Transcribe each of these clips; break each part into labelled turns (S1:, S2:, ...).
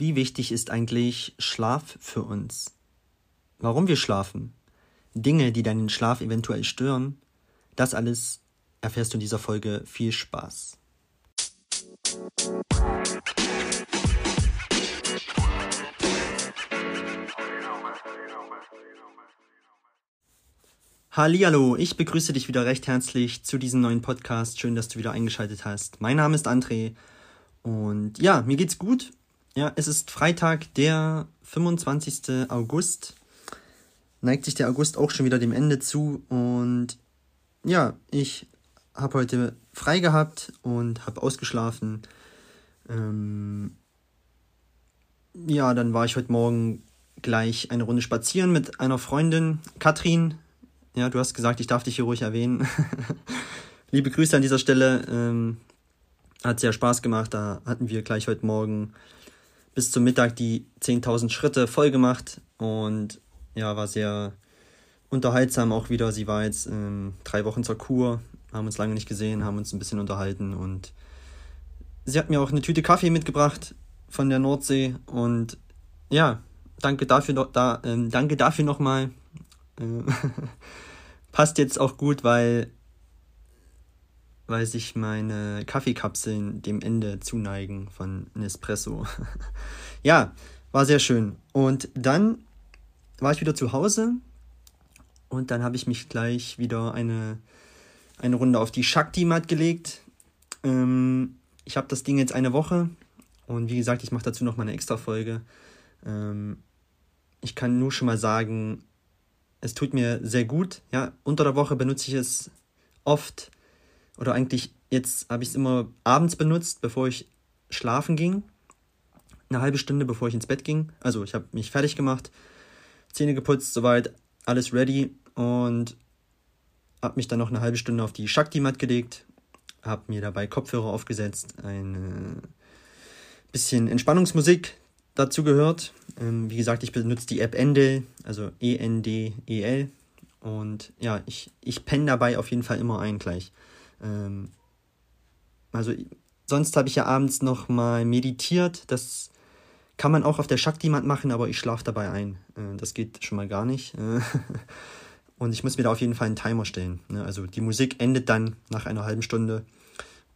S1: Wie wichtig ist eigentlich Schlaf für uns? Warum wir schlafen? Dinge, die deinen Schlaf eventuell stören? Das alles erfährst du in dieser Folge. Viel Spaß. Hallihallo, ich begrüße dich wieder recht herzlich zu diesem neuen Podcast. Schön, dass du wieder eingeschaltet hast. Mein Name ist André und ja, mir geht's gut. Ja, es ist Freitag, der 25. August. Neigt sich der August auch schon wieder dem Ende zu und ja, ich habe heute frei gehabt und habe ausgeschlafen. Ähm ja, dann war ich heute Morgen gleich eine Runde spazieren mit einer Freundin, Katrin. Ja, du hast gesagt, ich darf dich hier ruhig erwähnen. Liebe Grüße an dieser Stelle. Ähm, hat sehr Spaß gemacht. Da hatten wir gleich heute Morgen bis zum Mittag die 10.000 Schritte voll gemacht und ja, war sehr unterhaltsam auch wieder. Sie war jetzt ähm, drei Wochen zur Kur, haben uns lange nicht gesehen, haben uns ein bisschen unterhalten und sie hat mir auch eine Tüte Kaffee mitgebracht von der Nordsee und ja, danke dafür, da, ähm, danke dafür nochmal. Äh, passt jetzt auch gut, weil, weil sich meine Kaffeekapseln dem Ende zuneigen von Nespresso. ja, war sehr schön. Und dann war ich wieder zu Hause und dann habe ich mich gleich wieder eine, eine Runde auf die Shakti-Mat gelegt. Ähm, ich habe das Ding jetzt eine Woche und wie gesagt, ich mache dazu noch mal eine extra Folge. Ähm, ich kann nur schon mal sagen, es tut mir sehr gut. Ja, unter der Woche benutze ich es oft oder eigentlich jetzt habe ich es immer abends benutzt, bevor ich schlafen ging. Eine halbe Stunde bevor ich ins Bett ging. Also ich habe mich fertig gemacht, Zähne geputzt, soweit, alles ready und habe mich dann noch eine halbe Stunde auf die Shakti-Mat gelegt, habe mir dabei Kopfhörer aufgesetzt, ein bisschen Entspannungsmusik dazu gehört. Ähm, wie gesagt, ich benutze die App Endel, also E-N-D-E-L. Und ja, ich, ich penne dabei auf jeden Fall immer ein gleich. Ähm, also sonst habe ich ja abends noch mal meditiert. Das kann man auch auf der Shakti-Mat machen, aber ich schlafe dabei ein. Äh, das geht schon mal gar nicht. Äh, und ich muss mir da auf jeden Fall einen Timer stellen. Ne? Also die Musik endet dann nach einer halben Stunde.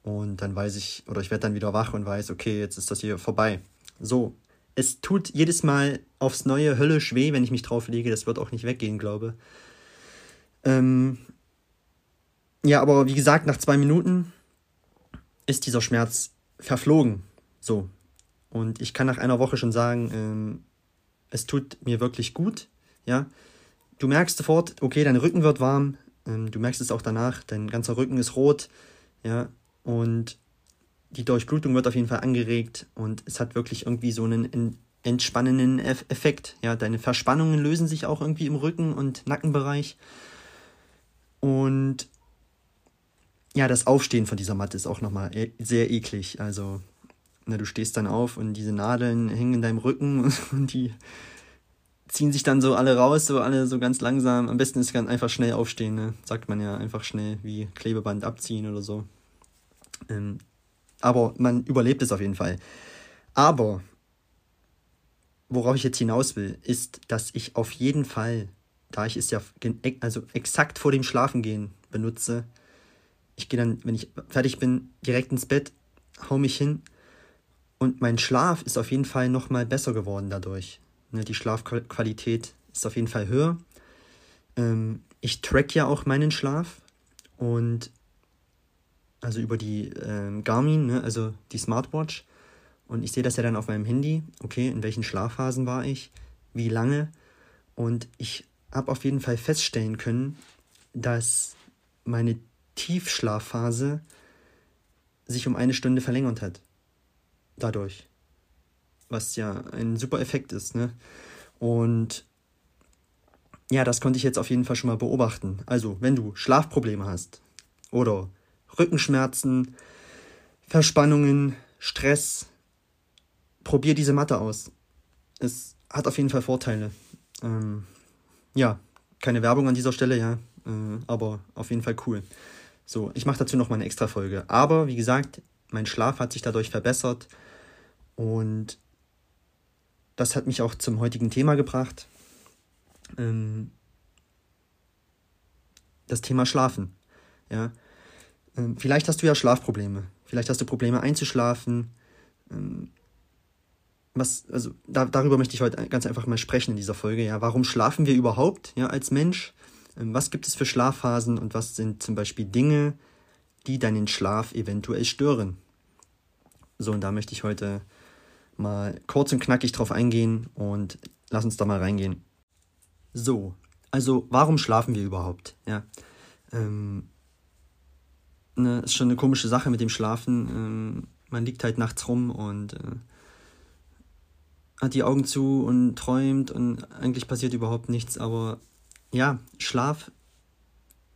S1: Und dann weiß ich, oder ich werde dann wieder wach und weiß, okay, jetzt ist das hier vorbei. So, es tut jedes Mal aufs neue höllisch weh, wenn ich mich drauf lege. Das wird auch nicht weggehen, glaube. Ähm ja, aber wie gesagt, nach zwei Minuten ist dieser Schmerz verflogen. So. Und ich kann nach einer Woche schon sagen, ähm, es tut mir wirklich gut. Ja. Du merkst sofort, okay, dein Rücken wird warm. Ähm, du merkst es auch danach, dein ganzer Rücken ist rot. Ja. Und die Durchblutung wird auf jeden Fall angeregt und es hat wirklich irgendwie so einen entspannenden Effekt. Ja, deine Verspannungen lösen sich auch irgendwie im Rücken- und Nackenbereich. Und ja, das Aufstehen von dieser Matte ist auch nochmal e-, sehr eklig. Also, na, du stehst dann auf und diese Nadeln hängen in deinem Rücken und die ziehen sich dann so alle raus, so alle so ganz langsam. Am besten ist ganz einfach schnell aufstehen, ne? sagt man ja einfach schnell wie Klebeband abziehen oder so. Ähm, aber man überlebt es auf jeden Fall. Aber worauf ich jetzt hinaus will, ist, dass ich auf jeden Fall, da ich es ja also exakt vor dem Schlafengehen benutze, ich gehe dann, wenn ich fertig bin, direkt ins Bett, hau mich hin und mein Schlaf ist auf jeden Fall nochmal besser geworden dadurch. Ne, die Schlafqualität ist auf jeden Fall höher. Ähm, ich track ja auch meinen Schlaf und also über die äh, Garmin, ne, also die Smartwatch. Und ich sehe das ja dann auf meinem Handy. Okay, in welchen Schlafphasen war ich? Wie lange? Und ich habe auf jeden Fall feststellen können, dass meine Tiefschlafphase sich um eine Stunde verlängert hat. Dadurch. Was ja ein super Effekt ist, ne? Und ja, das konnte ich jetzt auf jeden Fall schon mal beobachten. Also, wenn du Schlafprobleme hast oder Rückenschmerzen, Verspannungen, Stress. Probier diese Matte aus. Es hat auf jeden Fall Vorteile. Ähm, ja, keine Werbung an dieser Stelle, ja, äh, aber auf jeden Fall cool. So, ich mache dazu noch mal eine extra Folge. Aber wie gesagt, mein Schlaf hat sich dadurch verbessert und das hat mich auch zum heutigen Thema gebracht. Ähm, das Thema Schlafen. Ja. Ähm, vielleicht hast du ja Schlafprobleme. Vielleicht hast du Probleme einzuschlafen. Ähm, was, also da, darüber möchte ich heute ganz einfach mal sprechen in dieser Folge. Ja, warum schlafen wir überhaupt ja, als Mensch? Ähm, was gibt es für Schlafphasen und was sind zum Beispiel Dinge, die deinen Schlaf eventuell stören? So, und da möchte ich heute mal kurz und knackig drauf eingehen und lass uns da mal reingehen. So, also warum schlafen wir überhaupt? Ja, ähm, ne, ist schon eine komische Sache mit dem Schlafen. Ähm, man liegt halt nachts rum und äh, hat die Augen zu und träumt und eigentlich passiert überhaupt nichts. Aber ja, Schlaf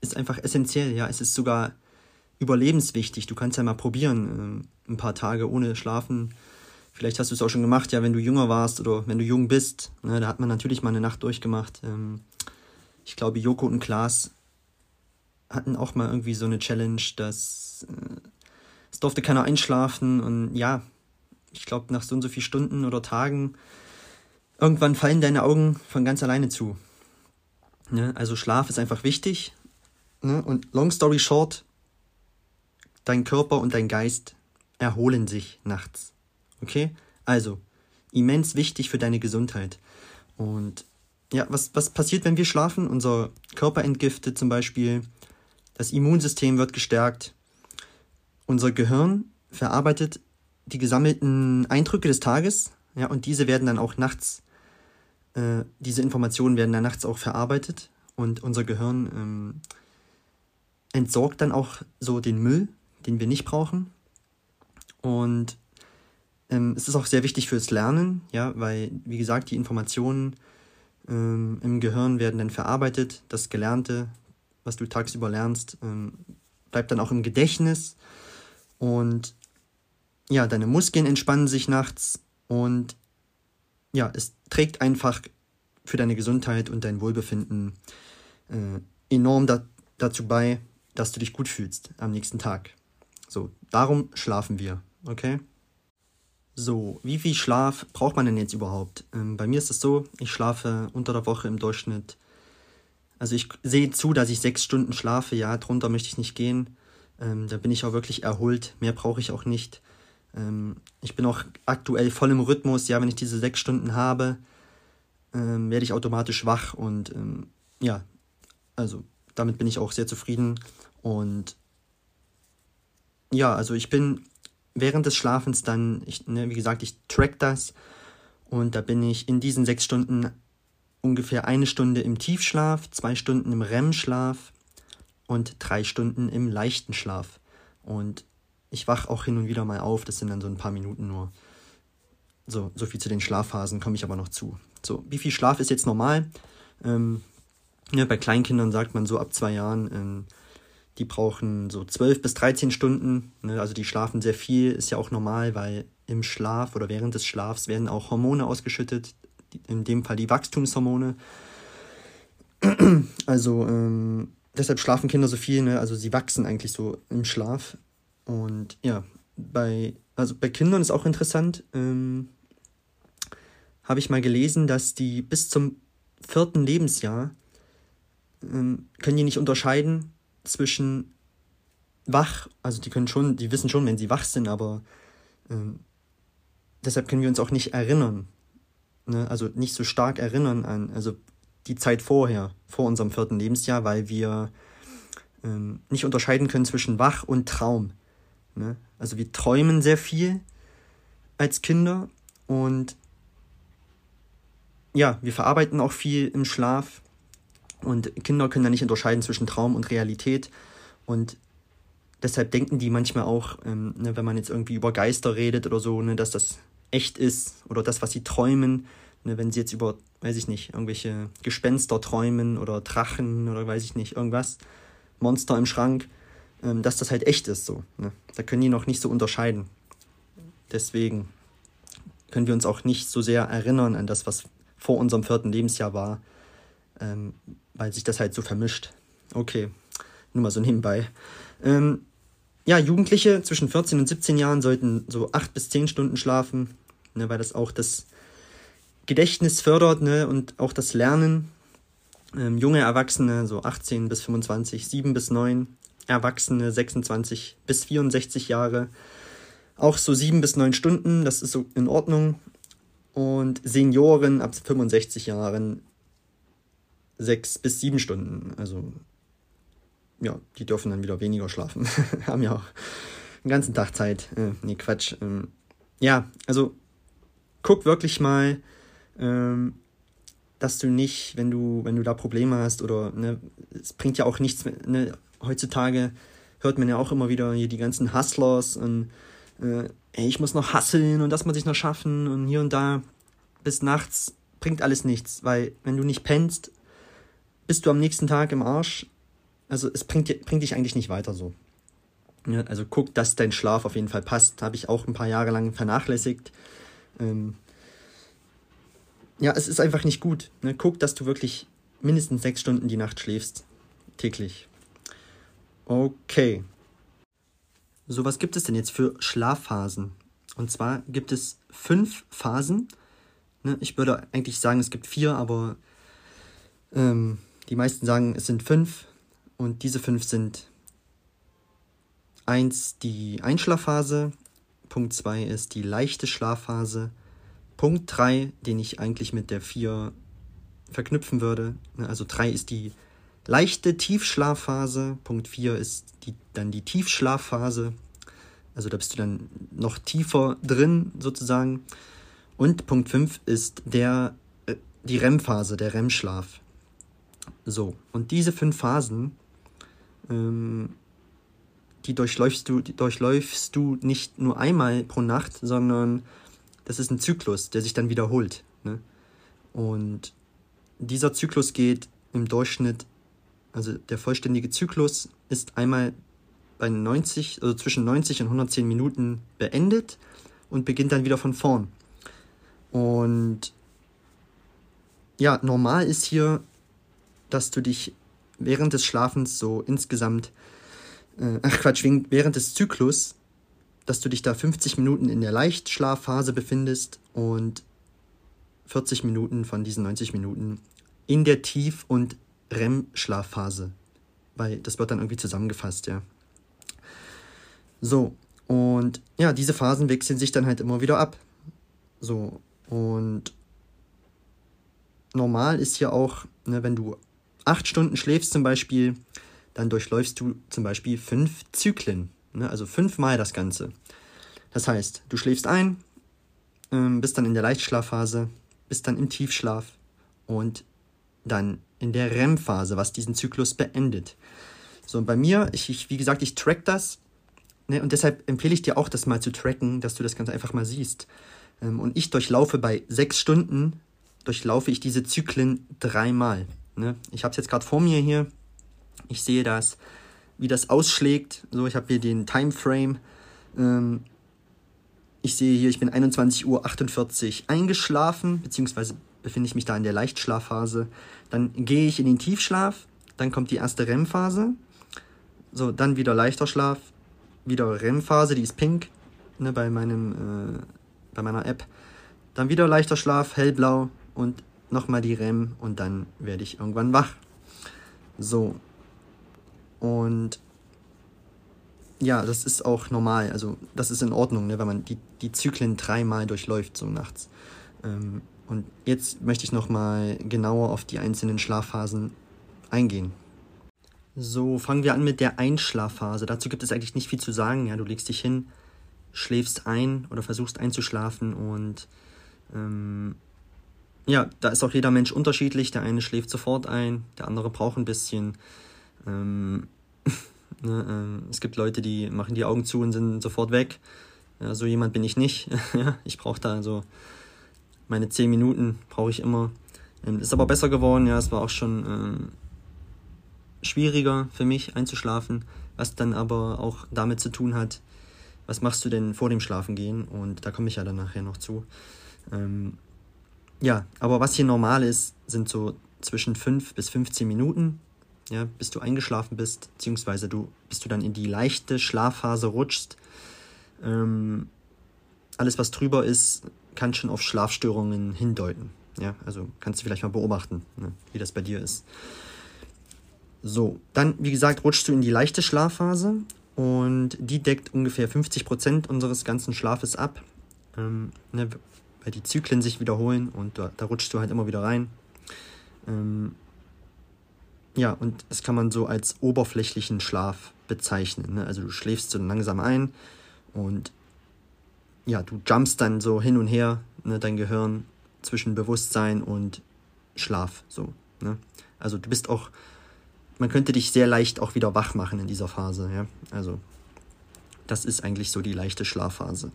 S1: ist einfach essentiell. Ja, es ist sogar überlebenswichtig. Du kannst ja mal probieren, äh, ein paar Tage ohne Schlafen. Vielleicht hast du es auch schon gemacht, ja, wenn du jünger warst oder wenn du jung bist. Ne, da hat man natürlich mal eine Nacht durchgemacht. Ähm, ich glaube, Joko und Klaas hatten auch mal irgendwie so eine Challenge, dass äh, es durfte keiner einschlafen und ja, ich glaube, nach so und so vielen Stunden oder Tagen, irgendwann fallen deine Augen von ganz alleine zu. Ne? Also Schlaf ist einfach wichtig. Ne? Und long story short, dein Körper und dein Geist erholen sich nachts. Okay? Also, immens wichtig für deine Gesundheit. Und ja, was, was passiert, wenn wir schlafen? Unser Körper entgiftet zum Beispiel, das Immunsystem wird gestärkt, unser Gehirn verarbeitet die gesammelten Eindrücke des Tages, ja, und diese werden dann auch nachts, äh, diese Informationen werden dann nachts auch verarbeitet und unser Gehirn ähm, entsorgt dann auch so den Müll, den wir nicht brauchen. Und ähm, es ist auch sehr wichtig fürs Lernen, ja, weil, wie gesagt, die Informationen ähm, im Gehirn werden dann verarbeitet, das Gelernte, was du tagsüber lernst, ähm, bleibt dann auch im Gedächtnis und ja, deine Muskeln entspannen sich nachts und ja, es trägt einfach für deine Gesundheit und dein Wohlbefinden äh, enorm da, dazu bei, dass du dich gut fühlst am nächsten Tag. So, darum schlafen wir, okay? So, wie viel Schlaf braucht man denn jetzt überhaupt? Ähm, bei mir ist es so, ich schlafe unter der Woche im Durchschnitt. Also ich sehe zu, dass ich sechs Stunden schlafe, ja, drunter möchte ich nicht gehen. Ähm, da bin ich auch wirklich erholt, mehr brauche ich auch nicht. Ähm, ich bin auch aktuell voll im Rhythmus. Ja, wenn ich diese sechs Stunden habe, ähm, werde ich automatisch wach und ähm, ja, also damit bin ich auch sehr zufrieden. Und ja, also ich bin während des Schlafens dann, ich, ne, wie gesagt, ich track das und da bin ich in diesen sechs Stunden ungefähr eine Stunde im Tiefschlaf, zwei Stunden im REM-Schlaf und drei Stunden im leichten Schlaf. Und ich wach auch hin und wieder mal auf, das sind dann so ein paar Minuten nur. So, so viel zu den Schlafphasen komme ich aber noch zu. So, wie viel Schlaf ist jetzt normal? Ähm, ja, bei Kleinkindern sagt man so ab zwei Jahren, ähm, die brauchen so 12 bis 13 Stunden. Ne? Also die schlafen sehr viel, ist ja auch normal, weil im Schlaf oder während des Schlafs werden auch Hormone ausgeschüttet, in dem Fall die Wachstumshormone. Also ähm, deshalb schlafen Kinder so viel, ne? also sie wachsen eigentlich so im Schlaf. Und ja, bei, also bei Kindern ist auch interessant, ähm, habe ich mal gelesen, dass die bis zum vierten Lebensjahr ähm, können die nicht unterscheiden zwischen wach, also die können schon, die wissen schon, wenn sie wach sind, aber ähm, deshalb können wir uns auch nicht erinnern, ne? also nicht so stark erinnern an, also die Zeit vorher, vor unserem vierten Lebensjahr, weil wir ähm, nicht unterscheiden können zwischen wach und Traum. Ne? Also wir träumen sehr viel als Kinder und ja, wir verarbeiten auch viel im Schlaf und Kinder können da nicht unterscheiden zwischen Traum und Realität und deshalb denken die manchmal auch, ähm, ne, wenn man jetzt irgendwie über Geister redet oder so, ne, dass das echt ist oder das, was sie träumen, ne, wenn sie jetzt über, weiß ich nicht, irgendwelche Gespenster träumen oder Drachen oder weiß ich nicht, irgendwas, Monster im Schrank, ähm, dass das halt echt ist. So, ne? Da können die noch nicht so unterscheiden. Deswegen können wir uns auch nicht so sehr erinnern an das, was vor unserem vierten Lebensjahr war, ähm, weil sich das halt so vermischt. Okay, nur mal so nebenbei. Ähm, ja, Jugendliche zwischen 14 und 17 Jahren sollten so 8 bis 10 Stunden schlafen, ne, weil das auch das Gedächtnis fördert ne, und auch das Lernen. Ähm, junge Erwachsene, so 18 bis 25, 7 bis 9, Erwachsene 26 bis 64 Jahre, auch so 7 bis 9 Stunden, das ist so in Ordnung. Und Senioren ab 65 Jahren 6 bis 7 Stunden. Also ja, die dürfen dann wieder weniger schlafen. Haben ja auch den ganzen Tag Zeit. Äh, nee, Quatsch. Ähm, ja, also guck wirklich mal, ähm, dass du nicht, wenn du, wenn du da Probleme hast oder ne, es bringt ja auch nichts, ne, heutzutage hört man ja auch immer wieder hier die ganzen Hustlers und äh, ey, ich muss noch hasseln und das muss ich noch schaffen und hier und da bis nachts bringt alles nichts, weil wenn du nicht pennst, bist du am nächsten Tag im Arsch. Also es bringt, bringt dich eigentlich nicht weiter so. Ja, also guck, dass dein Schlaf auf jeden Fall passt. Habe ich auch ein paar Jahre lang vernachlässigt. Ähm, ja, es ist einfach nicht gut. Ne? Guck, dass du wirklich mindestens sechs Stunden die Nacht schläfst. Täglich. Okay. So, was gibt es denn jetzt für Schlafphasen? Und zwar gibt es fünf Phasen. Ne? Ich würde eigentlich sagen, es gibt vier, aber ähm, die meisten sagen, es sind fünf. Und diese fünf sind 1 die Einschlafphase, Punkt 2 ist die leichte Schlafphase, Punkt 3, den ich eigentlich mit der 4 verknüpfen würde, ne, also 3 ist die leichte Tiefschlafphase, Punkt 4 ist die, dann die Tiefschlafphase, also da bist du dann noch tiefer drin sozusagen. Und Punkt 5 ist der, äh, die REM-Phase, der REM-Schlaf. So, und diese fünf Phasen ähm, die durchläufst du, die durchläufst du nicht nur einmal pro Nacht, sondern das ist ein Zyklus, der sich dann wiederholt. Ne? Und dieser Zyklus geht im Durchschnitt, also der vollständige Zyklus ist einmal bei 90, also zwischen 90 und 110 Minuten beendet und beginnt dann wieder von vorn. Und ja, normal ist hier, dass du dich während des Schlafens so insgesamt äh, ach Quatsch, während des Zyklus, dass du dich da 50 Minuten in der Leichtschlafphase befindest und 40 Minuten von diesen 90 Minuten in der Tief- und REM-Schlafphase. Weil das wird dann irgendwie zusammengefasst, ja. So, und ja, diese Phasen wechseln sich dann halt immer wieder ab. So, und normal ist ja auch, ne, wenn du acht Stunden schläfst zum Beispiel, dann durchläufst du zum Beispiel fünf Zyklen, ne? also fünfmal das Ganze. Das heißt, du schläfst ein, ähm, bist dann in der Leichtschlafphase, bist dann im Tiefschlaf und dann in der REM-Phase, was diesen Zyklus beendet. So, und bei mir, ich, ich wie gesagt, ich track das ne, und deshalb empfehle ich dir auch, das mal zu tracken, dass du das Ganze einfach mal siehst. Ähm, und ich durchlaufe bei sechs Stunden, durchlaufe ich diese Zyklen dreimal. Ne? Ich habe es jetzt gerade vor mir hier. Ich sehe das, wie das ausschlägt. So, ich habe hier den Timeframe. Ähm, ich sehe hier, ich bin 21.48 Uhr eingeschlafen, beziehungsweise befinde ich mich da in der Leichtschlafphase. Dann gehe ich in den Tiefschlaf, dann kommt die erste REM-Phase. So, dann wieder leichter Schlaf, wieder REM-Phase, die ist pink, ne, bei meinem, äh, bei meiner App. Dann wieder leichter Schlaf, hellblau und nochmal die REM und dann werde ich irgendwann wach. So, und ja, das ist auch normal. Also das ist in Ordnung, ne, wenn man die, die Zyklen dreimal durchläuft, so nachts. Ähm, und jetzt möchte ich nochmal genauer auf die einzelnen Schlafphasen eingehen. So, fangen wir an mit der Einschlafphase. Dazu gibt es eigentlich nicht viel zu sagen. Ja, du legst dich hin, schläfst ein oder versuchst einzuschlafen und ähm, ja, da ist auch jeder Mensch unterschiedlich. Der eine schläft sofort ein, der andere braucht ein bisschen. Ähm, ne, ähm, es gibt Leute, die machen die Augen zu und sind sofort weg. Ja, so jemand bin ich nicht. ich brauche da so meine zehn Minuten, brauche ich immer. Ähm, ist aber besser geworden, ja, es war auch schon ähm, schwieriger für mich einzuschlafen, was dann aber auch damit zu tun hat, was machst du denn vor dem Schlafengehen? Und da komme ich ja dann nachher noch zu. Ähm, ja, aber was hier normal ist, sind so zwischen 5 bis 15 Minuten ja, bis du eingeschlafen bist, beziehungsweise du, bis du dann in die leichte Schlafphase rutschst. Ähm, alles, was drüber ist, kann schon auf Schlafstörungen hindeuten. Ja, also kannst du vielleicht mal beobachten, ne, wie das bei dir ist. So, dann, wie gesagt, rutschst du in die leichte Schlafphase und die deckt ungefähr 50% unseres ganzen Schlafes ab, ähm, ne, weil die Zyklen sich wiederholen und da, da rutschst du halt immer wieder rein. Ähm, ja, und das kann man so als oberflächlichen Schlaf bezeichnen. Ne? Also du schläfst so langsam ein und ja, du jumpst dann so hin und her, ne, dein Gehirn zwischen Bewusstsein und Schlaf. So, ne? Also du bist auch, man könnte dich sehr leicht auch wieder wach machen in dieser Phase. Ja? Also das ist eigentlich so die leichte Schlafphase.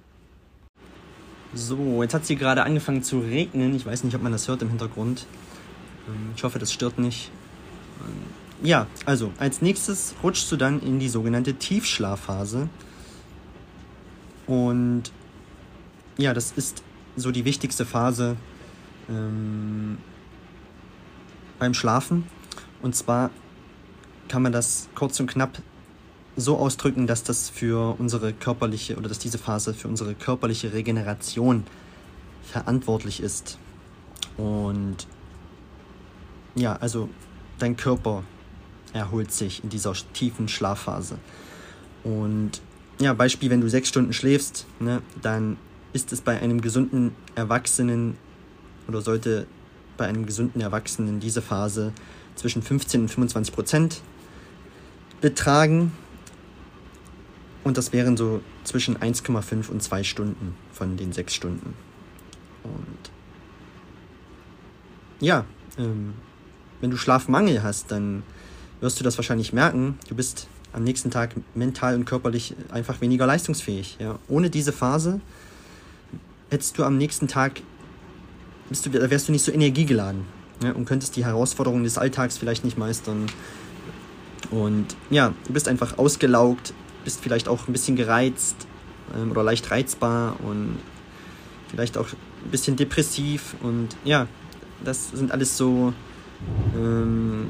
S1: So, jetzt hat sie gerade angefangen zu regnen. Ich weiß nicht, ob man das hört im Hintergrund. Ähm, ich hoffe, das stört nicht. Ähm, ja, also als nächstes rutschst du dann in die sogenannte Tiefschlafphase. Und ja, das ist so die wichtigste Phase ähm, beim Schlafen. Und zwar kann man das kurz und knapp so ausdrücken, dass das für unsere körperliche oder dass diese Phase für unsere körperliche Regeneration verantwortlich ist. Und ja, also dein Körper erholt sich in dieser tiefen Schlafphase. Und ja, Beispiel, wenn du sechs Stunden schläfst, ne, dann ist es bei einem gesunden Erwachsenen oder sollte bei einem gesunden Erwachsenen diese Phase zwischen 15 und 25 Prozent betragen. Und das wären so zwischen 1,5 und 2 Stunden von den 6 Stunden. Und ja, ähm, wenn du Schlafmangel hast, dann wirst du das wahrscheinlich merken. Du bist am nächsten Tag mental und körperlich einfach weniger leistungsfähig. Ja. Ohne diese Phase hättest du am nächsten Tag, bist du, wärst du nicht so energiegeladen ja, und könntest die Herausforderungen des Alltags vielleicht nicht meistern. Und ja, du bist einfach ausgelaugt, bist vielleicht auch ein bisschen gereizt ähm, oder leicht reizbar und vielleicht auch ein bisschen depressiv. Und ja, das sind alles so ähm,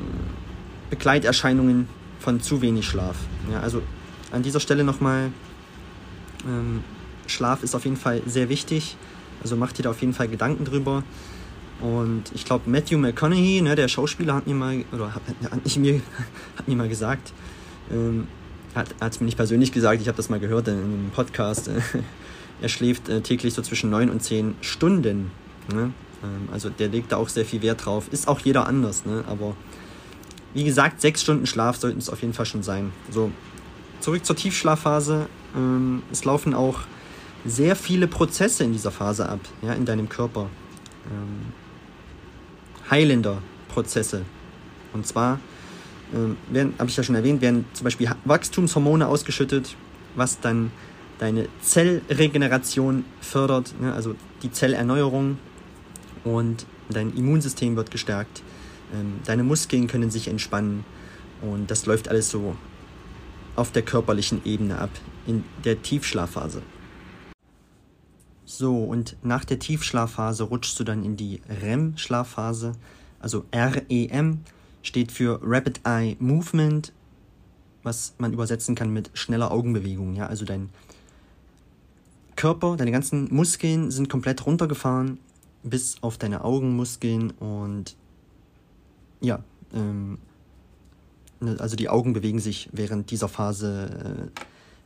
S1: Begleiterscheinungen von zu wenig Schlaf. Ja, also an dieser Stelle nochmal ähm, Schlaf ist auf jeden Fall sehr wichtig. Also macht dir da auf jeden Fall Gedanken drüber. Und ich glaube, Matthew McConaughey, ne, der Schauspieler, hat mir mal, oder hat, hat, nicht mir, hat mir mal gesagt, ähm, hat es mir nicht persönlich gesagt, ich habe das mal gehört in einem Podcast, äh, er schläft äh, täglich so zwischen 9 und 10 Stunden. Ne? Ähm, also der legt da auch sehr viel Wert drauf. Ist auch jeder anders, ne? aber wie gesagt, 6 Stunden Schlaf sollten es auf jeden Fall schon sein. So, zurück zur Tiefschlafphase. Ähm, es laufen auch sehr viele Prozesse in dieser Phase ab, ja, in deinem Körper. Ähm, heilender Prozesse. Und zwar, ähm, habe ich ja schon erwähnt, werden zum Beispiel Wachstumshormone ausgeschüttet, was dann deine Zellregeneration fördert, ne, also die Zellerneuerung und dein Immunsystem wird gestärkt, ähm, deine Muskeln können sich entspannen und das läuft alles so auf der körperlichen Ebene ab, in der Tiefschlafphase. So, und nach der Tiefschlafphase rutschst du dann in die REM-Schlafphase. Also REM steht für Rapid Eye Movement, was man übersetzen kann mit schneller Augenbewegung. Ja, also dein Körper, deine ganzen Muskeln sind komplett runtergefahren, bis auf deine Augenmuskeln und ja, ähm, ne, also die Augen bewegen sich während dieser Phase äh,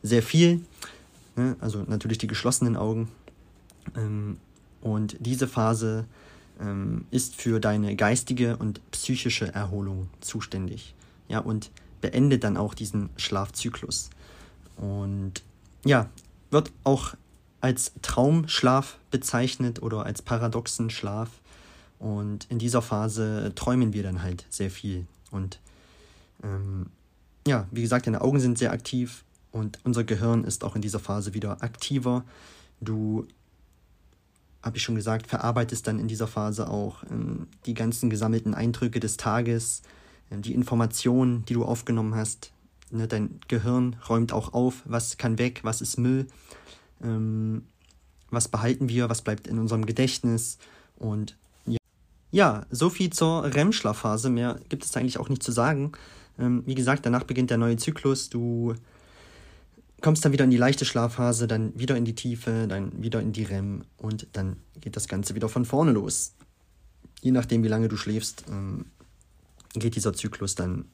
S1: sehr viel. Ne? Also natürlich die geschlossenen Augen und diese Phase ähm, ist für deine geistige und psychische Erholung zuständig. Ja, und beendet dann auch diesen Schlafzyklus. Und ja, wird auch als Traumschlaf bezeichnet oder als paradoxen Schlaf. Und in dieser Phase träumen wir dann halt sehr viel. Und ähm, ja, wie gesagt, deine Augen sind sehr aktiv und unser Gehirn ist auch in dieser Phase wieder aktiver. Du habe ich schon gesagt, verarbeitest dann in dieser Phase auch ähm, die ganzen gesammelten Eindrücke des Tages, äh, die Informationen, die du aufgenommen hast. Ne, dein Gehirn räumt auch auf, was kann weg, was ist Müll, ähm, was behalten wir, was bleibt in unserem Gedächtnis. Und ja, ja so viel zur REM-Schlafphase. Mehr gibt es eigentlich auch nicht zu sagen. Ähm, wie gesagt, danach beginnt der neue Zyklus. Du kommst dann wieder in die leichte Schlafphase, dann wieder in die Tiefe, dann wieder in die REM und dann geht das Ganze wieder von vorne los. je nachdem, wie lange du schläfst, ähm, geht dieser Zyklus dann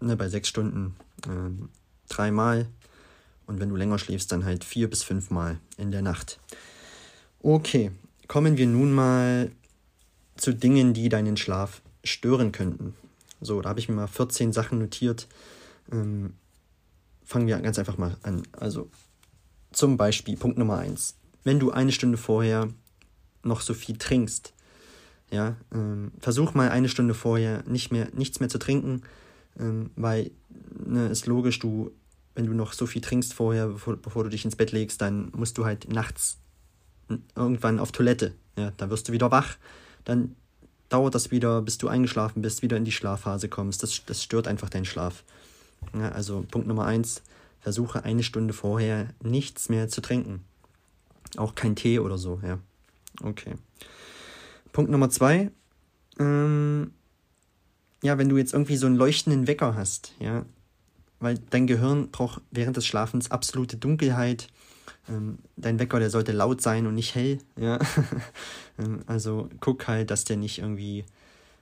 S1: ne, bei sechs Stunden ähm, dreimal und wenn du länger schläfst, dann halt vier bis fünfmal in der Nacht. Okay, kommen wir nun mal zu Dingen, die deinen Schlaf stören könnten. So, da habe ich mir mal 14 Sachen notiert. Ähm, fangen wir ganz einfach mal an. Also, zum Beispiel Punkt Nummer 1. Wenn du eine Stunde vorher noch so viel trinkst, ja, ähm, versuch mal eine Stunde vorher nicht mehr, nichts mehr zu trinken, ähm, weil ne, ist logisch, du, wenn du noch so viel trinkst vorher, bevor, bevor du dich ins Bett legst, dann musst du halt nachts irgendwann auf Toilette. Ja, da wirst du wieder wach, dann dauert das wieder, bis du eingeschlafen bist, wieder in die Schlafphase kommst. Das, das stört einfach deinen Schlaf. Ja, also Punkt Nummer eins, versuche eine Stunde vorher nichts mehr zu trinken. Auch kein Tee oder so, ja. Okay. Punkt Nummer zwei, ähm, ja, wenn du jetzt irgendwie so einen leuchtenden Wecker hast, ja, weil dein Gehirn braucht während des Schlafens absolute Dunkelheit. Ähm, dein Wecker, der sollte laut sein und nicht hell, ja. ähm, also guck halt, dass der nicht irgendwie,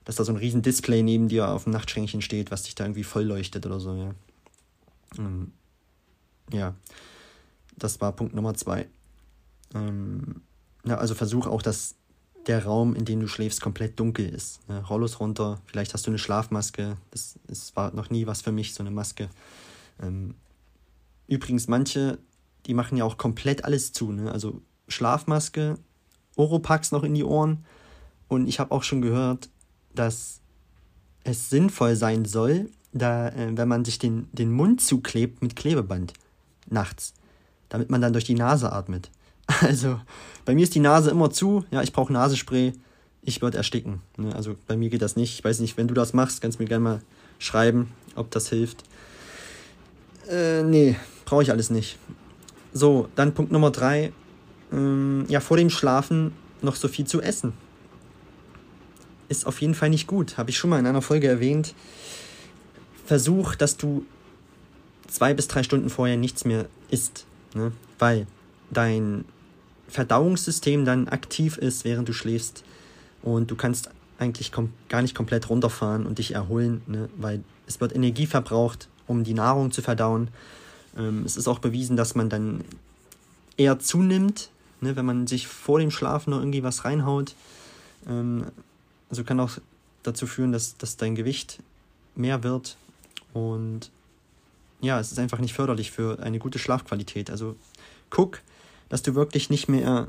S1: dass da so ein riesen Display neben dir auf dem Nachtschränkchen steht, was dich da irgendwie voll leuchtet oder so, ja. Ähm, ja, das war Punkt Nummer zwei. Ähm, ja, also versuch auch, dass der Raum, in dem du schläfst, komplett dunkel ist. Ja, Rollos runter, vielleicht hast du eine Schlafmaske. Das, das war noch nie was für mich, so eine Maske. Ähm, übrigens, manche, die machen ja auch komplett alles zu. Ne? Also Schlafmaske, Oropax noch in die Ohren. Und ich habe auch schon gehört, dass es sinnvoll sein soll, da, äh, wenn man sich den, den Mund zuklebt mit Klebeband nachts, damit man dann durch die Nase atmet. Also bei mir ist die Nase immer zu. Ja, ich brauche Nasenspray. Ich würde ersticken. Ne? Also bei mir geht das nicht. Ich weiß nicht, wenn du das machst, kannst du mir gerne mal schreiben, ob das hilft. Äh, nee, brauche ich alles nicht. So, dann Punkt Nummer drei. Ähm, ja, vor dem Schlafen noch so viel zu essen. Ist auf jeden Fall nicht gut. Habe ich schon mal in einer Folge erwähnt. Versuch, dass du zwei bis drei Stunden vorher nichts mehr isst. Ne? Weil dein Verdauungssystem dann aktiv ist, während du schläfst. Und du kannst eigentlich gar nicht komplett runterfahren und dich erholen, ne? weil es wird Energie verbraucht, um die Nahrung zu verdauen. Ähm, es ist auch bewiesen, dass man dann eher zunimmt, ne? wenn man sich vor dem Schlafen noch irgendwie was reinhaut. Ähm, also kann auch dazu führen, dass, dass dein Gewicht mehr wird. Und ja, es ist einfach nicht förderlich für eine gute Schlafqualität. Also guck, dass du wirklich nicht mehr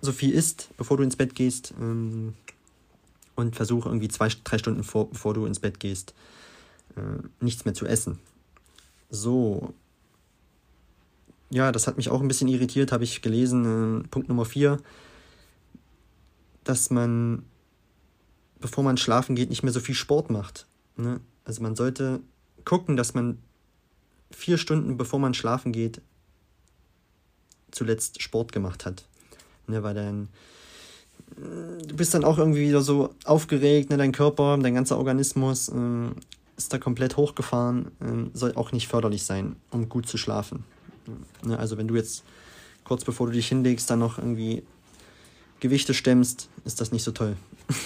S1: so viel isst, bevor du ins Bett gehst. Ähm, und versuche irgendwie zwei, drei Stunden vor, bevor du ins Bett gehst, äh, nichts mehr zu essen. So. Ja, das hat mich auch ein bisschen irritiert, habe ich gelesen. Äh, Punkt Nummer vier, dass man, bevor man schlafen geht, nicht mehr so viel Sport macht. Ne? Also man sollte gucken, dass man vier Stunden bevor man schlafen geht, zuletzt Sport gemacht hat. Ne, weil dann du bist dann auch irgendwie wieder so aufgeregt, ne, dein Körper, dein ganzer Organismus äh, ist da komplett hochgefahren, äh, soll auch nicht förderlich sein, um gut zu schlafen. Ne, also wenn du jetzt kurz bevor du dich hinlegst, dann noch irgendwie Gewichte stemmst, ist das nicht so toll.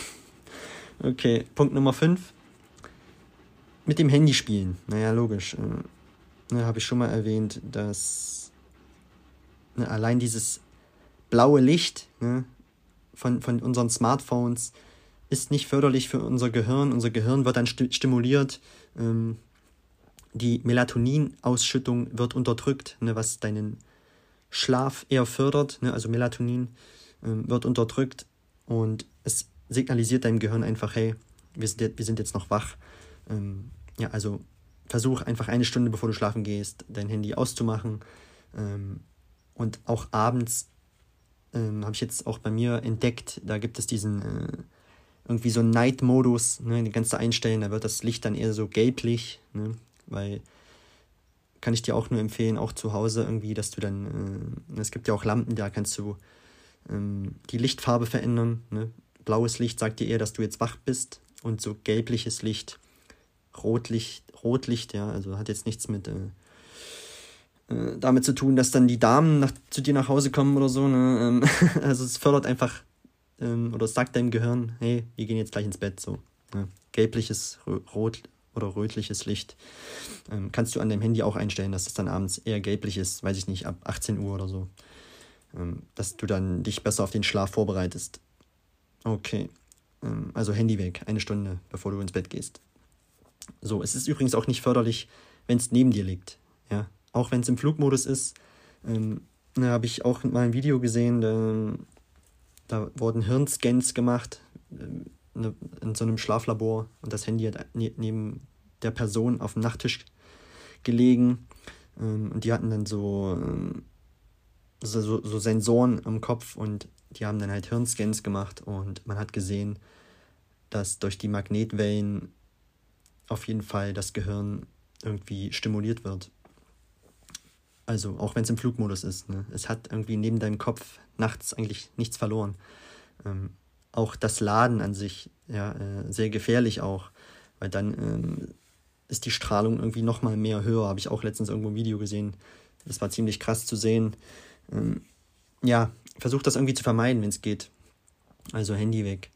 S1: okay, Punkt Nummer 5. Mit dem Handy spielen. Naja, logisch. Äh, ne, Habe ich schon mal erwähnt, dass Ne, allein dieses blaue Licht ne, von, von unseren Smartphones ist nicht förderlich für unser Gehirn. Unser Gehirn wird dann st stimuliert. Ähm, die Melatoninausschüttung wird unterdrückt, ne, was deinen Schlaf eher fördert. Ne, also Melatonin ähm, wird unterdrückt und es signalisiert deinem Gehirn einfach, hey, wir sind, wir sind jetzt noch wach. Ähm, ja, also versuch einfach eine Stunde bevor du schlafen gehst, dein Handy auszumachen. Ähm, und auch abends ähm, habe ich jetzt auch bei mir entdeckt, da gibt es diesen äh, irgendwie so Night-Modus, ne, den kannst du einstellen, da wird das Licht dann eher so gelblich, ne, weil kann ich dir auch nur empfehlen, auch zu Hause irgendwie, dass du dann, äh, es gibt ja auch Lampen, da kannst du ähm, die Lichtfarbe verändern. Ne? Blaues Licht sagt dir eher, dass du jetzt wach bist und so gelbliches Licht, Rotlicht, Rotlicht, ja, also hat jetzt nichts mit äh, äh, damit zu tun, dass dann die Damen nach, zu dir nach Hause kommen oder so. Ne? Ähm, also es fördert einfach ähm, oder sagt deinem Gehirn, hey, wir gehen jetzt gleich ins Bett. So. Ja. Gelbliches, rot oder rötliches Licht ähm, kannst du an deinem Handy auch einstellen, dass es dann abends eher gelblich ist, weiß ich nicht, ab 18 Uhr oder so. Ähm, dass du dann dich besser auf den Schlaf vorbereitest. Okay. Ähm, also Handy weg, eine Stunde, bevor du ins Bett gehst. So, es ist übrigens auch nicht förderlich, wenn es neben dir liegt. Ja, auch wenn es im Flugmodus ist. Ähm, da habe ich auch mal ein Video gesehen, da, da wurden Hirnscans gemacht äh, ne, in so einem Schlaflabor und das Handy hat ne, neben der Person auf dem Nachttisch gelegen. Ähm, und die hatten dann so, ähm, so, so Sensoren am Kopf und die haben dann halt Hirnscans gemacht und man hat gesehen, dass durch die Magnetwellen auf jeden Fall das Gehirn irgendwie stimuliert wird. Also auch wenn es im Flugmodus ist. Ne? Es hat irgendwie neben deinem Kopf nachts eigentlich nichts verloren. Ähm, auch das Laden an sich, ja, äh, sehr gefährlich auch, weil dann ähm, ist die Strahlung irgendwie nochmal mehr höher. Habe ich auch letztens irgendwo ein Video gesehen. Das war ziemlich krass zu sehen. Ähm, ja, versucht das irgendwie zu vermeiden, wenn es geht. Also Handy weg.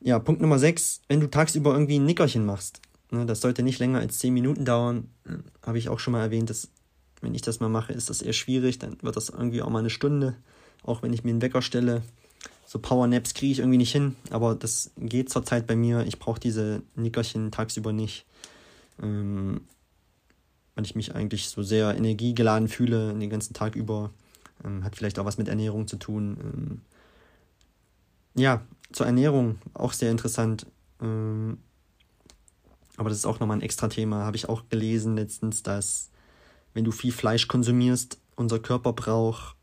S1: Ja, Punkt Nummer 6, wenn du tagsüber irgendwie ein Nickerchen machst. Ne, das sollte nicht länger als 10 Minuten dauern. Äh, habe ich auch schon mal erwähnt, dass wenn ich das mal mache, ist das eher schwierig. Dann wird das irgendwie auch mal eine Stunde. Auch wenn ich mir einen Wecker stelle. So Powernaps kriege ich irgendwie nicht hin. Aber das geht zurzeit bei mir. Ich brauche diese Nickerchen tagsüber nicht. Ähm, weil ich mich eigentlich so sehr energiegeladen fühle den ganzen Tag über. Ähm, hat vielleicht auch was mit Ernährung zu tun. Ähm, ja, zur Ernährung auch sehr interessant. Ähm, aber das ist auch nochmal ein extra Thema. Habe ich auch gelesen letztens, dass wenn du viel Fleisch konsumierst, unser Körper braucht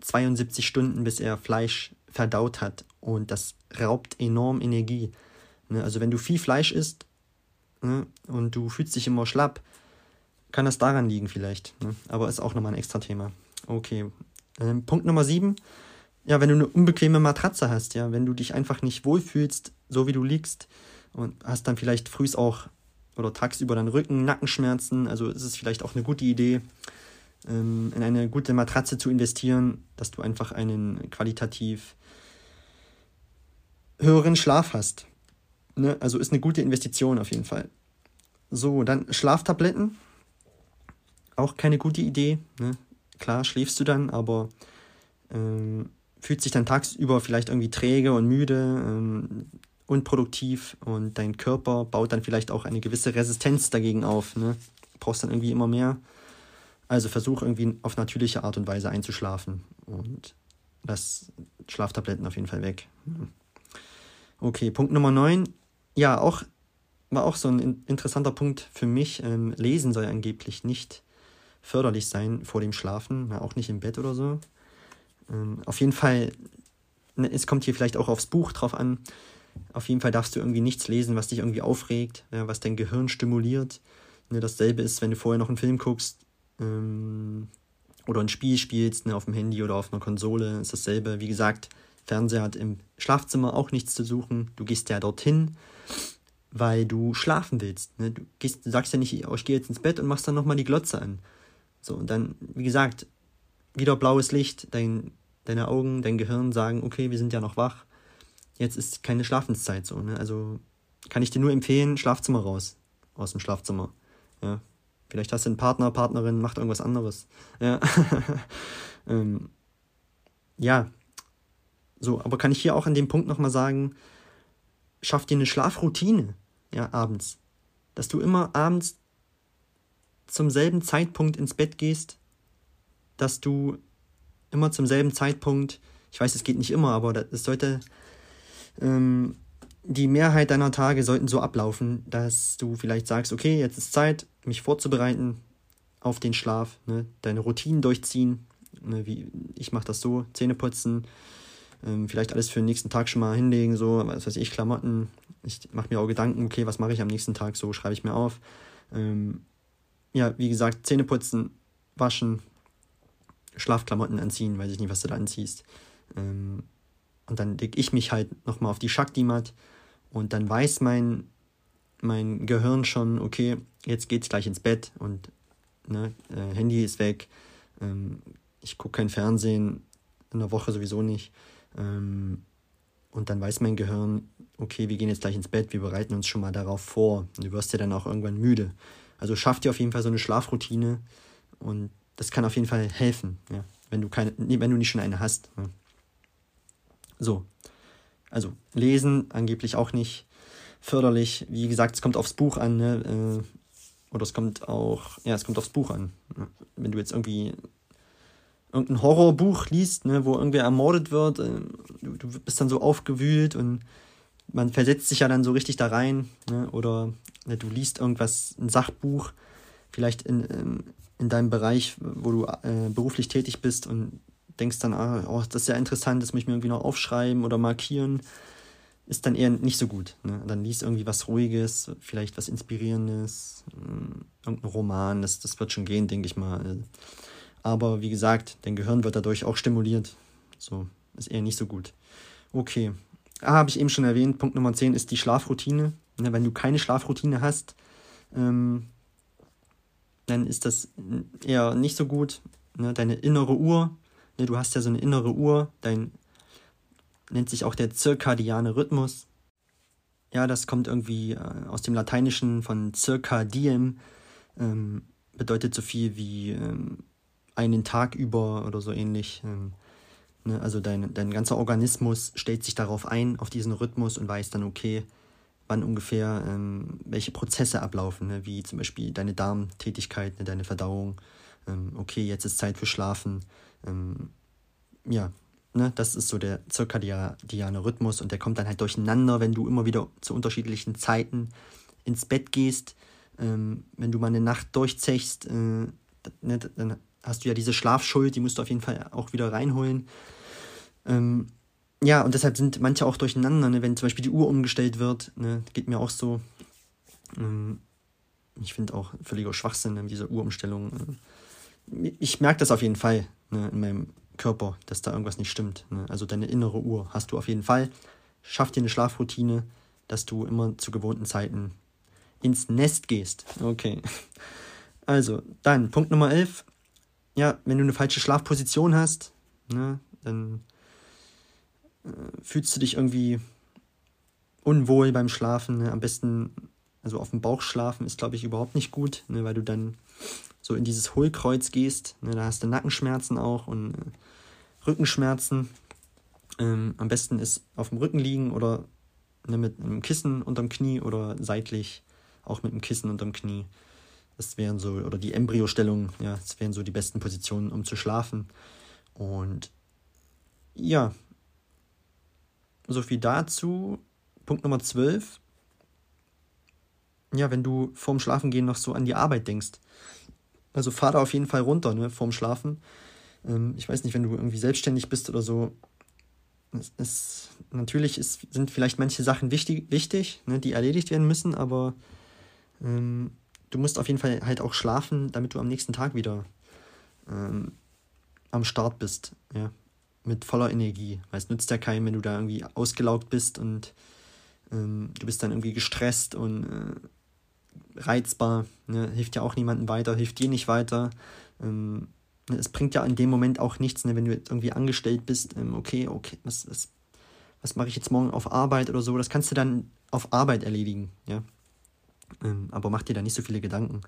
S1: 72 Stunden, bis er Fleisch verdaut hat. Und das raubt enorm Energie. Ne? Also wenn du viel Fleisch isst ne, und du fühlst dich immer schlapp, kann das daran liegen vielleicht. Ne? Aber ist auch nochmal ein extra Thema. Okay. Ähm, Punkt Nummer 7. Ja, wenn du eine unbequeme Matratze hast, ja, wenn du dich einfach nicht wohlfühlst, so wie du liegst und hast dann vielleicht frühs auch oder tagsüber dann Rücken, Nackenschmerzen. Also ist es vielleicht auch eine gute Idee, ähm, in eine gute Matratze zu investieren, dass du einfach einen qualitativ höheren Schlaf hast. Ne? Also ist eine gute Investition auf jeden Fall. So, dann Schlaftabletten. Auch keine gute Idee. Ne? Klar, schläfst du dann, aber ähm, fühlt sich dann tagsüber vielleicht irgendwie träge und müde. Ähm, unproduktiv und dein Körper baut dann vielleicht auch eine gewisse Resistenz dagegen auf. Ne? Du brauchst dann irgendwie immer mehr. Also versuch irgendwie auf natürliche Art und Weise einzuschlafen und lass Schlaftabletten auf jeden Fall weg. Okay, Punkt Nummer 9. Ja, auch war auch so ein interessanter Punkt für mich. Ähm, Lesen soll angeblich nicht förderlich sein vor dem Schlafen, auch nicht im Bett oder so. Ähm, auf jeden Fall, ne, es kommt hier vielleicht auch aufs Buch drauf an. Auf jeden Fall darfst du irgendwie nichts lesen, was dich irgendwie aufregt, ja, was dein Gehirn stimuliert. Ne, dasselbe ist, wenn du vorher noch einen Film guckst ähm, oder ein Spiel spielst, ne, auf dem Handy oder auf einer Konsole, ist dasselbe. Wie gesagt, Fernseher hat im Schlafzimmer auch nichts zu suchen. Du gehst ja dorthin, weil du schlafen willst. Ne? Du, gehst, du sagst ja nicht, oh, ich gehe jetzt ins Bett und machst dann nochmal die Glotze an. So, und dann, wie gesagt, wieder blaues Licht, dein, deine Augen, dein Gehirn sagen, okay, wir sind ja noch wach jetzt ist keine Schlafenszeit so. Ne? Also kann ich dir nur empfehlen, Schlafzimmer raus. Aus dem Schlafzimmer. Ja. Vielleicht hast du einen Partner, Partnerin, macht irgendwas anderes. Ja. ähm, ja. So, aber kann ich hier auch an dem Punkt nochmal sagen, schaff dir eine Schlafroutine, ja, abends. Dass du immer abends zum selben Zeitpunkt ins Bett gehst, dass du immer zum selben Zeitpunkt, ich weiß, es geht nicht immer, aber es sollte ähm, die Mehrheit deiner Tage sollten so ablaufen, dass du vielleicht sagst, okay, jetzt ist Zeit, mich vorzubereiten auf den Schlaf, ne? deine Routinen durchziehen. Ne? Wie, ich mache das so, Zähne putzen, ähm, vielleicht alles für den nächsten Tag schon mal hinlegen, so, was weiß ich, Klamotten. Ich mache mir auch Gedanken, okay, was mache ich am nächsten Tag, so schreibe ich mir auf. Ähm, ja, wie gesagt, Zähne putzen, waschen, Schlafklamotten anziehen, weiß ich nicht, was du da anziehst. Ähm, und dann leg ich mich halt nochmal auf die Shakti-Mat und dann weiß mein, mein Gehirn schon, okay, jetzt geht's gleich ins Bett und ne, äh, Handy ist weg. Ähm, ich gucke kein Fernsehen, in der Woche sowieso nicht. Ähm, und dann weiß mein Gehirn, okay, wir gehen jetzt gleich ins Bett, wir bereiten uns schon mal darauf vor. Und du wirst ja dann auch irgendwann müde. Also schaff dir auf jeden Fall so eine Schlafroutine und das kann auf jeden Fall helfen, ja, wenn du keine, wenn du nicht schon eine hast. Ja. So. Also lesen angeblich auch nicht förderlich. Wie gesagt, es kommt aufs Buch an, ne? Äh, oder es kommt auch, ja, es kommt aufs Buch an. Wenn du jetzt irgendwie irgendein Horrorbuch liest, ne, wo irgendwer ermordet wird, äh, du, du bist dann so aufgewühlt und man versetzt sich ja dann so richtig da rein. Ne, oder ne, du liest irgendwas, ein Sachbuch, vielleicht in, in, in deinem Bereich, wo du äh, beruflich tätig bist und denkst dann, ah, oh, das ist ja interessant, das muss ich mir irgendwie noch aufschreiben oder markieren, ist dann eher nicht so gut. Ne? Dann liest irgendwie was Ruhiges, vielleicht was Inspirierendes, äh, irgendein Roman, das, das wird schon gehen, denke ich mal. Aber wie gesagt, dein Gehirn wird dadurch auch stimuliert. So, ist eher nicht so gut. Okay. Ah, habe ich eben schon erwähnt, Punkt Nummer 10 ist die Schlafroutine. Ne, wenn du keine Schlafroutine hast, ähm, dann ist das eher nicht so gut. Ne, deine innere Uhr, ne, du hast ja so eine innere Uhr, dein nennt sich auch der zirkadiane Rhythmus. Ja, das kommt irgendwie äh, aus dem Lateinischen von circa diem, ähm, bedeutet so viel wie ähm, einen Tag über oder so ähnlich. Ähm, ne? Also dein, dein ganzer Organismus stellt sich darauf ein, auf diesen Rhythmus und weiß dann, okay, wann ungefähr ähm, welche Prozesse ablaufen, ne? wie zum Beispiel deine Darmtätigkeit, ne? deine Verdauung. Ähm, okay, jetzt ist Zeit für Schlafen. Ähm, ja, ne? das ist so der zirkadiane Rhythmus und der kommt dann halt durcheinander, wenn du immer wieder zu unterschiedlichen Zeiten ins Bett gehst. Ähm, wenn du mal eine Nacht durchzechst, äh, ne, dann hast du ja diese Schlafschuld, die musst du auf jeden Fall auch wieder reinholen. Ähm, ja, und deshalb sind manche auch durcheinander, ne? wenn zum Beispiel die Uhr umgestellt wird, ne? geht mir auch so. Ähm, ich finde auch völliger Schwachsinn, ne? diese Uhrumstellung. Äh, ich merke das auf jeden Fall ne? in meinem Körper, dass da irgendwas nicht stimmt. Ne? Also deine innere Uhr hast du auf jeden Fall. Schaff dir eine Schlafroutine, dass du immer zu gewohnten Zeiten ins Nest gehst. Okay. Also, dann Punkt Nummer 11 ja, wenn du eine falsche Schlafposition hast, ne, dann fühlst du dich irgendwie unwohl beim Schlafen. Ne? Am besten, also auf dem Bauch schlafen ist, glaube ich, überhaupt nicht gut, ne? weil du dann so in dieses Hohlkreuz gehst. Ne? Da hast du Nackenschmerzen auch und äh, Rückenschmerzen. Ähm, am besten ist auf dem Rücken liegen oder ne, mit einem Kissen unterm Knie oder seitlich auch mit einem Kissen unterm Knie. Das wären so, oder die Embryostellung, ja, das wären so die besten Positionen, um zu schlafen. Und ja, so viel dazu. Punkt Nummer 12. Ja, wenn du vorm Schlafengehen noch so an die Arbeit denkst. Also fahr da auf jeden Fall runter, ne, vorm Schlafen. Ähm, ich weiß nicht, wenn du irgendwie selbstständig bist oder so. Es, es, natürlich ist, sind vielleicht manche Sachen wichtig, wichtig ne, die erledigt werden müssen, aber ähm, du musst auf jeden Fall halt auch schlafen, damit du am nächsten Tag wieder ähm, am Start bist, ja, mit voller Energie. Weil es nützt ja keinem, wenn du da irgendwie ausgelaugt bist und ähm, du bist dann irgendwie gestresst und äh, reizbar. Ne? Hilft ja auch niemandem weiter, hilft dir nicht weiter. Ähm, ne? es bringt ja in dem Moment auch nichts, ne? wenn du jetzt irgendwie angestellt bist, ähm, okay, okay, was, was, was mache ich jetzt morgen auf Arbeit oder so, das kannst du dann auf Arbeit erledigen, ja. Ähm, aber mach dir da nicht so viele Gedanken,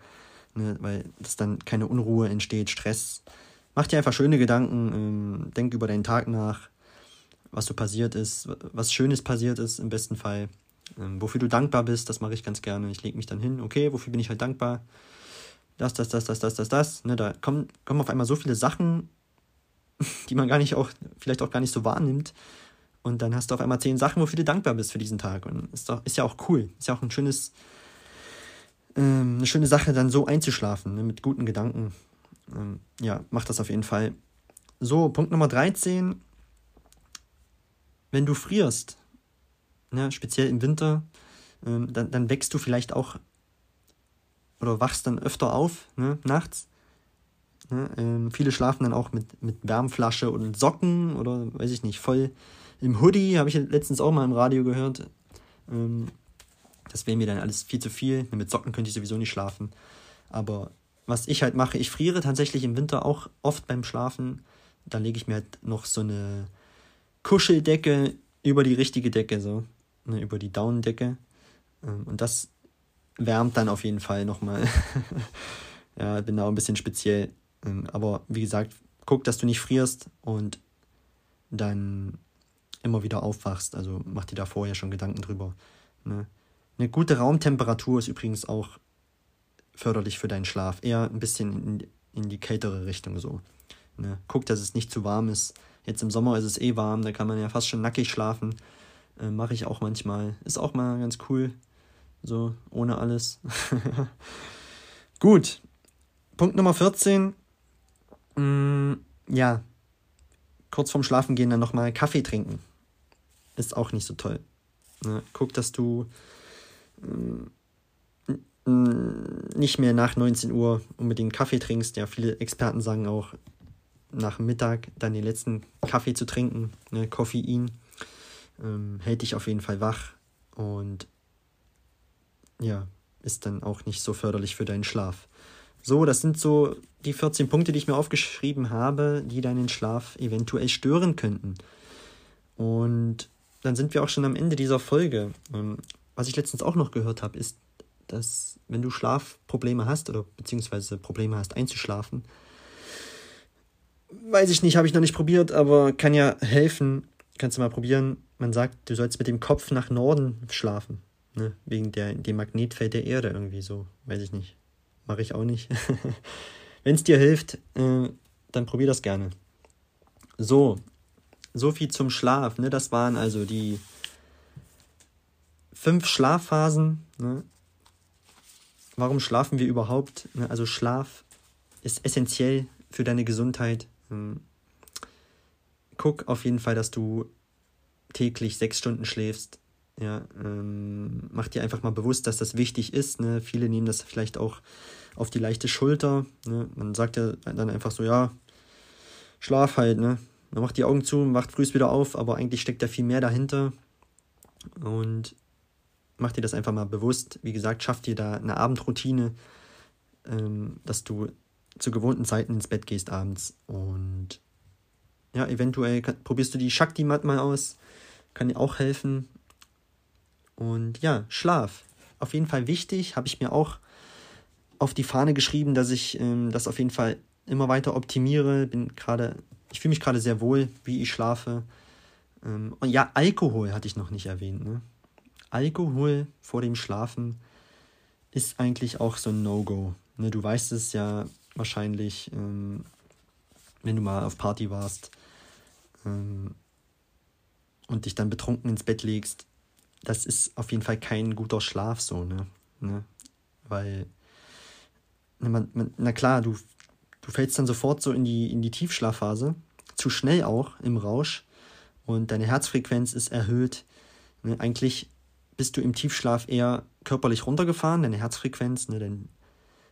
S1: ne, weil dass dann keine Unruhe entsteht, Stress. Mach dir einfach schöne Gedanken, ähm, denk über deinen Tag nach, was so passiert ist, was Schönes passiert ist im besten Fall. Ähm, wofür du dankbar bist, das mache ich ganz gerne. Ich lege mich dann hin, okay, wofür bin ich halt dankbar? Das, das, das, das, das, das, das. Ne, da kommen, kommen auf einmal so viele Sachen, die man gar nicht auch, vielleicht auch gar nicht so wahrnimmt. Und dann hast du auf einmal zehn Sachen, wofür du dankbar bist für diesen Tag. Und ist doch, ist ja auch cool. Ist ja auch ein schönes, ähm, eine schöne Sache, dann so einzuschlafen, ne, mit guten Gedanken. Ähm, ja, mach das auf jeden Fall. So, Punkt Nummer 13. Wenn du frierst, ne, speziell im Winter, ähm, dann, dann wächst du vielleicht auch oder wachst dann öfter auf, ne, nachts. Ne, ähm, viele schlafen dann auch mit, mit Wärmflasche und Socken oder weiß ich nicht, voll im Hoodie, habe ich letztens auch mal im Radio gehört. Ähm, das wäre mir dann alles viel zu viel. Mit Socken könnte ich sowieso nicht schlafen. Aber was ich halt mache, ich friere tatsächlich im Winter auch oft beim Schlafen. Da lege ich mir halt noch so eine Kuscheldecke über die richtige Decke, so, ne, über die Daunendecke. Ähm, und das wärmt dann auf jeden Fall nochmal. ja, bin da auch ein bisschen speziell. Ähm, aber wie gesagt, guck, dass du nicht frierst und dann immer wieder aufwachst. Also mach dir da vorher schon Gedanken drüber. Ne? Eine gute Raumtemperatur ist übrigens auch förderlich für deinen Schlaf. Eher ein bisschen in, in die kältere Richtung so. Ne? Guck, dass es nicht zu warm ist. Jetzt im Sommer ist es eh warm, da kann man ja fast schon nackig schlafen. Äh, Mache ich auch manchmal. Ist auch mal ganz cool. So, ohne alles. Gut. Punkt Nummer 14. Mm, ja. Kurz vorm Schlafengehen dann nochmal Kaffee trinken. Ist auch nicht so toll. Ne? Guck, dass du mm, nicht mehr nach 19 Uhr unbedingt Kaffee trinkst. Ja, viele Experten sagen auch, nach Mittag dann den letzten Kaffee zu trinken, ne, Koffein, ähm, hält dich auf jeden Fall wach und ja, ist dann auch nicht so förderlich für deinen Schlaf. So, das sind so die 14 Punkte, die ich mir aufgeschrieben habe, die deinen Schlaf eventuell stören könnten. Und dann sind wir auch schon am Ende dieser Folge. Ähm, was ich letztens auch noch gehört habe, ist, dass wenn du Schlafprobleme hast oder beziehungsweise Probleme hast einzuschlafen, weiß ich nicht, habe ich noch nicht probiert, aber kann ja helfen. Kannst du mal probieren. Man sagt, du sollst mit dem Kopf nach Norden schlafen. Ne? Wegen der, dem Magnetfeld der Erde irgendwie so. Weiß ich nicht. Mache ich auch nicht. Wenn es dir hilft, äh, dann probier das gerne. So, so viel zum Schlaf. Ne? Das waren also die fünf Schlafphasen. Ne? Warum schlafen wir überhaupt? Ne? Also Schlaf ist essentiell für deine Gesundheit. Hm. Guck auf jeden Fall, dass du täglich sechs Stunden schläfst. Ja, ähm, mach dir einfach mal bewusst, dass das wichtig ist. Ne? Viele nehmen das vielleicht auch auf die leichte Schulter. Ne? Man sagt ja dann einfach so, ja, schlaf halt, ne? Man macht die Augen zu, macht frühst wieder auf, aber eigentlich steckt da viel mehr dahinter. Und mach dir das einfach mal bewusst. Wie gesagt, schaff dir da eine Abendroutine, ähm, dass du zu gewohnten Zeiten ins Bett gehst abends. Und ja, eventuell kann, probierst du die Shakti-Mat mal aus. Kann dir auch helfen. Und ja, Schlaf. Auf jeden Fall wichtig. Habe ich mir auch auf die Fahne geschrieben, dass ich ähm, das auf jeden Fall immer weiter optimiere. Bin gerade, ich fühle mich gerade sehr wohl, wie ich schlafe. Ähm, und ja, Alkohol hatte ich noch nicht erwähnt. Ne? Alkohol vor dem Schlafen ist eigentlich auch so ein No-Go. Ne, du weißt es ja wahrscheinlich, ähm, wenn du mal auf Party warst ähm, und dich dann betrunken ins Bett legst, das ist auf jeden Fall kein guter Schlaf so, ne? ne? Weil, ne, na klar, du, du fällst dann sofort so in die, in die Tiefschlafphase, zu schnell auch im Rausch und deine Herzfrequenz ist erhöht. Ne? Eigentlich bist du im Tiefschlaf eher körperlich runtergefahren, deine Herzfrequenz, ne? dein,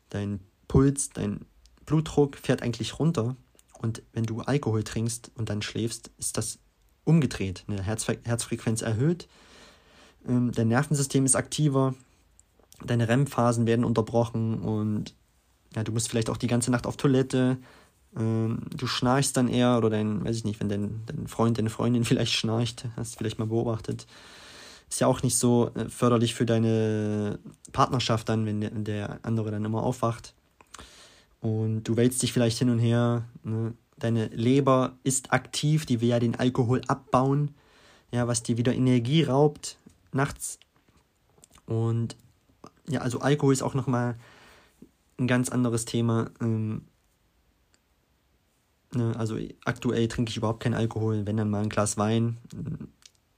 S1: dein Puls, dein Blutdruck fährt eigentlich runter. Und wenn du Alkohol trinkst und dann schläfst, ist das umgedreht. Eine Herzfre Herzfrequenz erhöht, ähm, dein Nervensystem ist aktiver, deine REM-Phasen werden unterbrochen und ja, du musst vielleicht auch die ganze Nacht auf Toilette. Ähm, du schnarchst dann eher oder dein, weiß ich nicht, wenn dein, dein Freund, deine Freundin vielleicht schnarcht, hast du vielleicht mal beobachtet. Ist ja auch nicht so äh, förderlich für deine Partnerschaft dann, wenn der, andere dann immer aufwacht und du wälzt dich vielleicht hin und her. Ne? Deine Leber ist aktiv, die will ja den Alkohol abbauen, ja, was dir wieder Energie raubt nachts. Und ja, also Alkohol ist auch nochmal ein ganz anderes Thema. Ähm, ne? Also aktuell trinke ich überhaupt keinen Alkohol, wenn dann mal ein Glas Wein.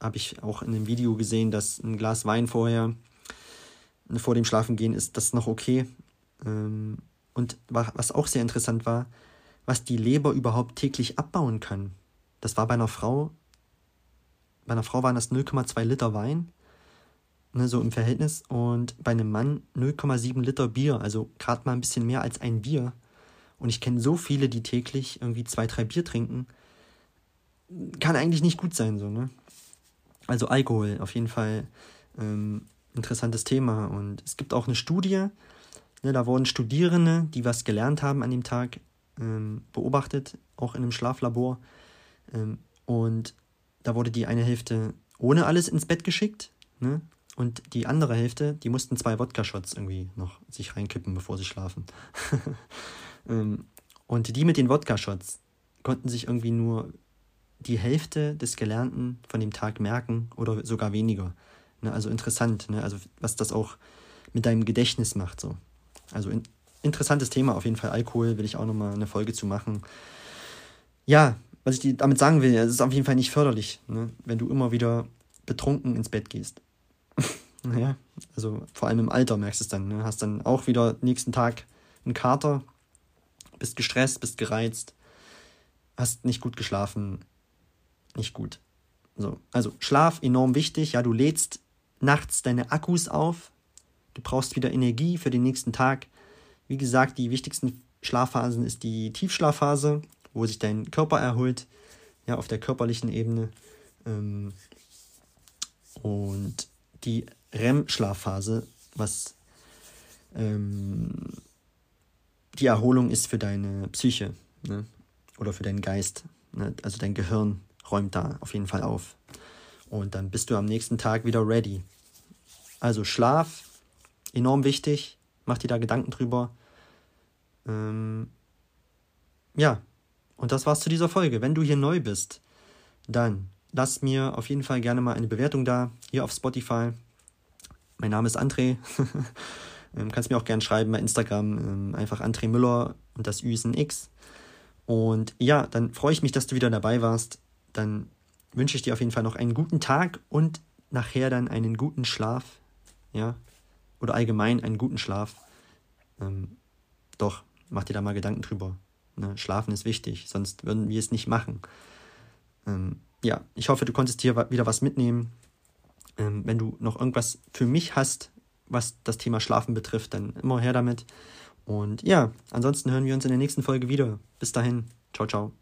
S1: Habe ich auch in einem Video gesehen, dass ein Glas Wein vorher, vor dem Schlafengehen ist das noch okay. Ähm, und was auch sehr interessant war, was die Leber überhaupt täglich abbauen kann. Das war bei einer Frau, bei einer Frau waren das 0,2 Liter Wein, ne, so im Verhältnis, und bei einem Mann 0,7 Liter Bier, also gerade mal ein bisschen mehr als ein Bier. Und ich kenne so viele, die täglich irgendwie zwei, drei Bier trinken. Kann eigentlich nicht gut sein, so, ne? Also Alkohol, auf jeden Fall ähm, interessantes Thema. Und es gibt auch eine Studie, Ne, da wurden Studierende, die was gelernt haben an dem Tag, ähm, beobachtet, auch in einem Schlaflabor. Ähm, und da wurde die eine Hälfte ohne alles ins Bett geschickt. Ne? Und die andere Hälfte, die mussten zwei Wodka-Shots irgendwie noch sich reinkippen, bevor sie schlafen. Ähm, und die mit den Wodka-Shots konnten sich irgendwie nur die Hälfte des Gelernten von dem Tag merken oder sogar weniger. Ne? Also interessant, ne? also was das auch mit deinem Gedächtnis macht. So. Also in, interessantes Thema auf jeden Fall. Alkohol will ich auch nochmal eine Folge zu machen. Ja, was ich damit sagen will, es ist auf jeden Fall nicht förderlich, ne? wenn du immer wieder betrunken ins Bett gehst. naja, also vor allem im Alter merkst du es dann. Ne? Hast dann auch wieder nächsten Tag einen Kater, bist gestresst, bist gereizt, hast nicht gut geschlafen, nicht gut. So, also Schlaf enorm wichtig. Ja, du lädst nachts deine Akkus auf. Du brauchst wieder Energie für den nächsten Tag. Wie gesagt, die wichtigsten Schlafphasen ist die Tiefschlafphase, wo sich dein Körper erholt, ja, auf der körperlichen Ebene. Ähm, und die REM-Schlafphase, was ähm, die Erholung ist für deine Psyche ne? oder für deinen Geist. Ne? Also dein Gehirn räumt da auf jeden Fall auf. Und dann bist du am nächsten Tag wieder ready. Also Schlaf, enorm wichtig. Mach dir da Gedanken drüber. Ähm, ja, und das war's zu dieser Folge. Wenn du hier neu bist, dann lass mir auf jeden Fall gerne mal eine Bewertung da, hier auf Spotify. Mein Name ist André. ähm, kannst mir auch gerne schreiben bei Instagram, ähm, einfach André Müller und das Ü ist ein X. Und ja, dann freue ich mich, dass du wieder dabei warst. Dann wünsche ich dir auf jeden Fall noch einen guten Tag und nachher dann einen guten Schlaf. Ja, oder allgemein einen guten Schlaf. Ähm, doch, mach dir da mal Gedanken drüber. Ne? Schlafen ist wichtig, sonst würden wir es nicht machen. Ähm, ja, ich hoffe, du konntest hier wieder was mitnehmen. Ähm, wenn du noch irgendwas für mich hast, was das Thema Schlafen betrifft, dann immer her damit. Und ja, ansonsten hören wir uns in der nächsten Folge wieder. Bis dahin, ciao, ciao.